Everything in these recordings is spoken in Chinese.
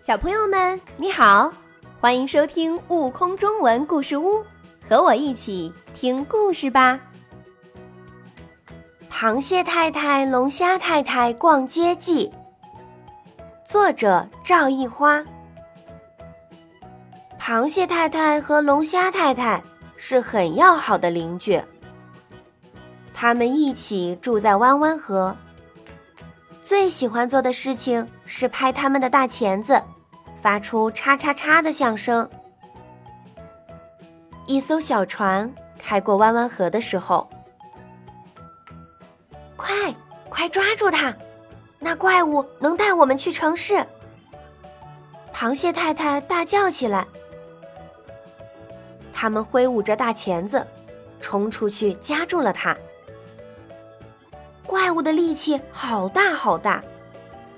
小朋友们，你好，欢迎收听《悟空中文故事屋》，和我一起听故事吧。螃蟹太太、龙虾太太逛街记，作者赵一花。螃蟹太太和龙虾太太是很要好的邻居，他们一起住在弯弯河。最喜欢做的事情是拍他们的大钳子，发出“叉叉叉”的响声。一艘小船开过弯弯河的时候，快快抓住它！那怪物能带我们去城市。螃蟹太太大叫起来。他们挥舞着大钳子，冲出去夹住了它。怪物的力气好大好大，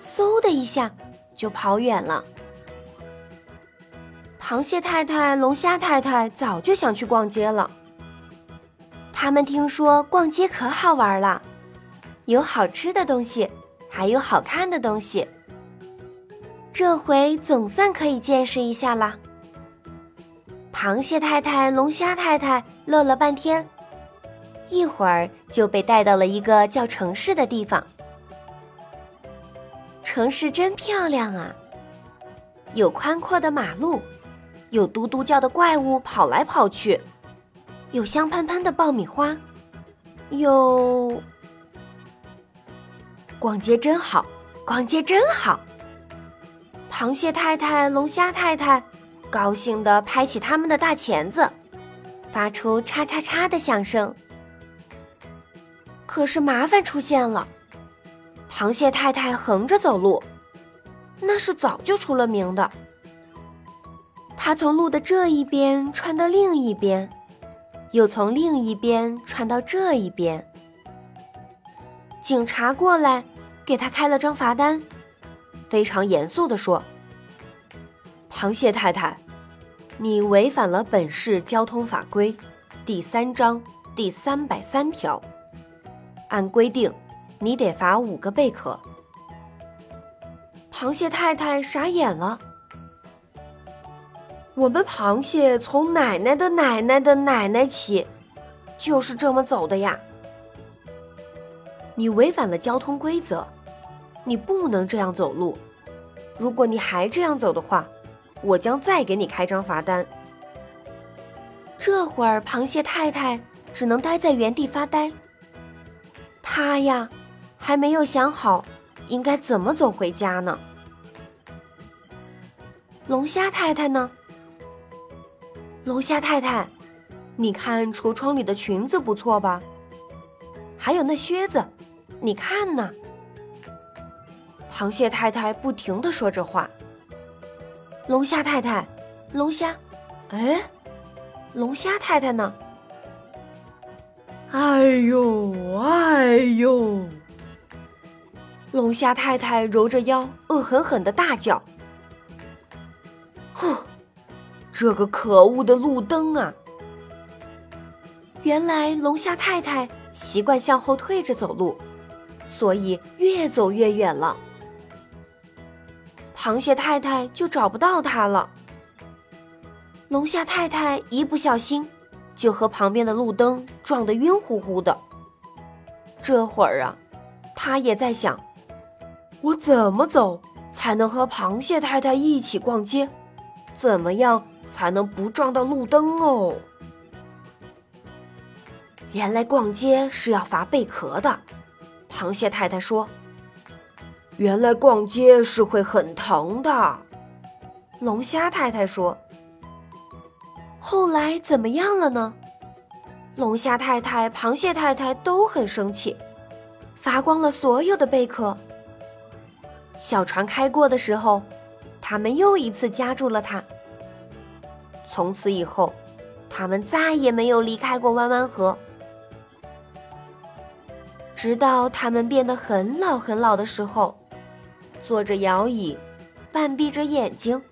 嗖的一下就跑远了。螃蟹太太、龙虾太太早就想去逛街了。他们听说逛街可好玩了，有好吃的东西，还有好看的东西。这回总算可以见识一下啦。螃蟹太太、龙虾太太乐了半天。一会儿就被带到了一个叫城市的地方。城市真漂亮啊！有宽阔的马路，有嘟嘟叫的怪物跑来跑去，有香喷喷的爆米花，有……逛街真好，逛街真好！螃蟹太太、龙虾太太高兴地拍起他们的大钳子，发出“叉叉叉”的响声。可是麻烦出现了，螃蟹太太横着走路，那是早就出了名的。他从路的这一边穿到另一边，又从另一边穿到这一边。警察过来，给他开了张罚单，非常严肃地说：“螃蟹太太，你违反了本市交通法规第三章第三百三条。”按规定，你得罚五个贝壳。螃蟹太太傻眼了。我们螃蟹从奶奶的奶奶的奶奶起，就是这么走的呀。你违反了交通规则，你不能这样走路。如果你还这样走的话，我将再给你开张罚单。这会儿，螃蟹太太只能待在原地发呆。他呀，还没有想好应该怎么走回家呢。龙虾太太呢？龙虾太太，你看橱窗里的裙子不错吧？还有那靴子，你看呢？螃蟹太太不停的说着话。龙虾太太，龙虾，哎，龙虾太太呢？哎呦，哎呦！龙虾太太揉着腰，恶狠狠的大叫：“哼，这个可恶的路灯啊！”原来龙虾太太习惯向后退着走路，所以越走越远了。螃蟹太太就找不到它了。龙虾太太一不小心。就和旁边的路灯撞得晕乎乎的。这会儿啊，他也在想：我怎么走才能和螃蟹太太一起逛街？怎么样才能不撞到路灯哦？原来逛街是要罚贝壳的。螃蟹太太说：“原来逛街是会很疼的。”龙虾太太说。后来怎么样了呢？龙虾太太、螃蟹太太都很生气，罚光了所有的贝壳。小船开过的时候，他们又一次夹住了它。从此以后，他们再也没有离开过弯弯河。直到他们变得很老很老的时候，坐着摇椅，半闭着眼睛，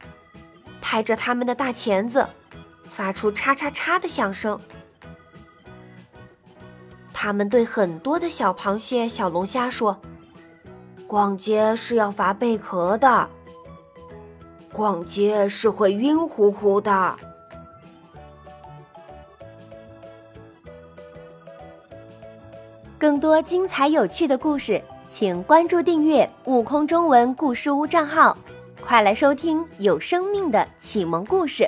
拍着他们的大钳子。发出“叉叉叉”的响声。他们对很多的小螃蟹、小龙虾说：“逛街是要罚贝壳的。”逛街是会晕乎乎的。更多精彩有趣的故事，请关注订阅“悟空中文故事屋”账号，快来收听有生命的启蒙故事。